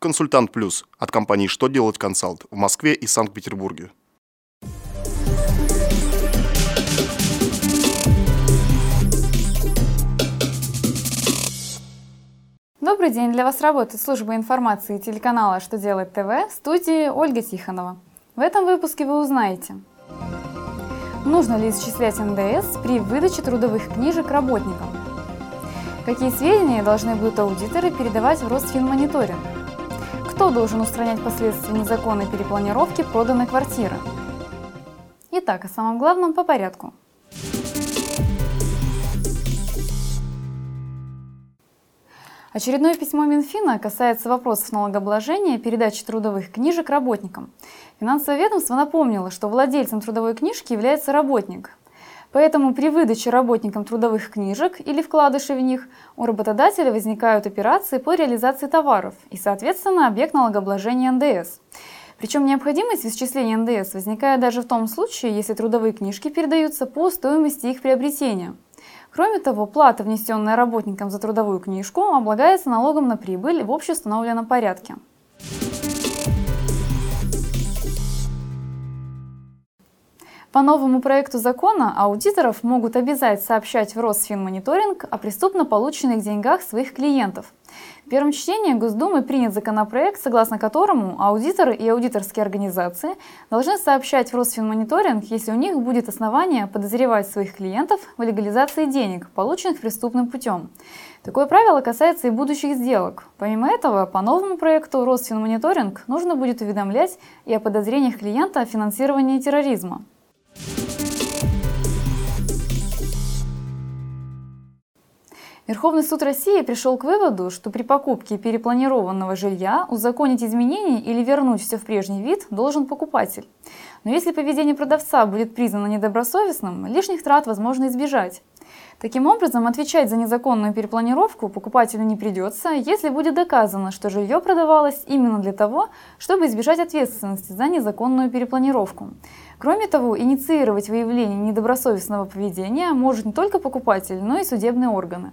Консультант Плюс от компании «Что делать консалт» в Москве и Санкт-Петербурге. Добрый день! Для вас работает служба информации телеканала «Что делать ТВ» в студии Ольга Тихонова. В этом выпуске вы узнаете, нужно ли исчислять НДС при выдаче трудовых книжек работникам, какие сведения должны будут аудиторы передавать в Росфинмониторинг, кто должен устранять последствия незаконной перепланировки проданной квартиры. Итак, о самом главном по порядку – Очередное письмо Минфина касается вопросов налогообложения передачи трудовых книжек работникам. Финансовое ведомство напомнило, что владельцем трудовой книжки является работник. Поэтому при выдаче работникам трудовых книжек или вкладышей в них у работодателя возникают операции по реализации товаров и, соответственно, объект налогообложения НДС. Причем необходимость в исчислении НДС возникает даже в том случае, если трудовые книжки передаются по стоимости их приобретения – Кроме того, плата, внесенная работникам за трудовую книжку, облагается налогом на прибыль в общеустановленном порядке. По новому проекту закона аудиторов могут обязать сообщать в Росфинмониторинг о преступно полученных деньгах своих клиентов. В первом чтении Госдумы принят законопроект, согласно которому аудиторы и аудиторские организации должны сообщать в Росфинмониторинг, если у них будет основание подозревать своих клиентов в легализации денег, полученных преступным путем. Такое правило касается и будущих сделок. Помимо этого, по новому проекту Росфинмониторинг нужно будет уведомлять и о подозрениях клиента о финансировании терроризма. Верховный суд России пришел к выводу, что при покупке перепланированного жилья узаконить изменения или вернуть все в прежний вид должен покупатель. Но если поведение продавца будет признано недобросовестным, лишних трат возможно избежать. Таким образом, отвечать за незаконную перепланировку покупателю не придется, если будет доказано, что жилье продавалось именно для того, чтобы избежать ответственности за незаконную перепланировку. Кроме того, инициировать выявление недобросовестного поведения может не только покупатель, но и судебные органы.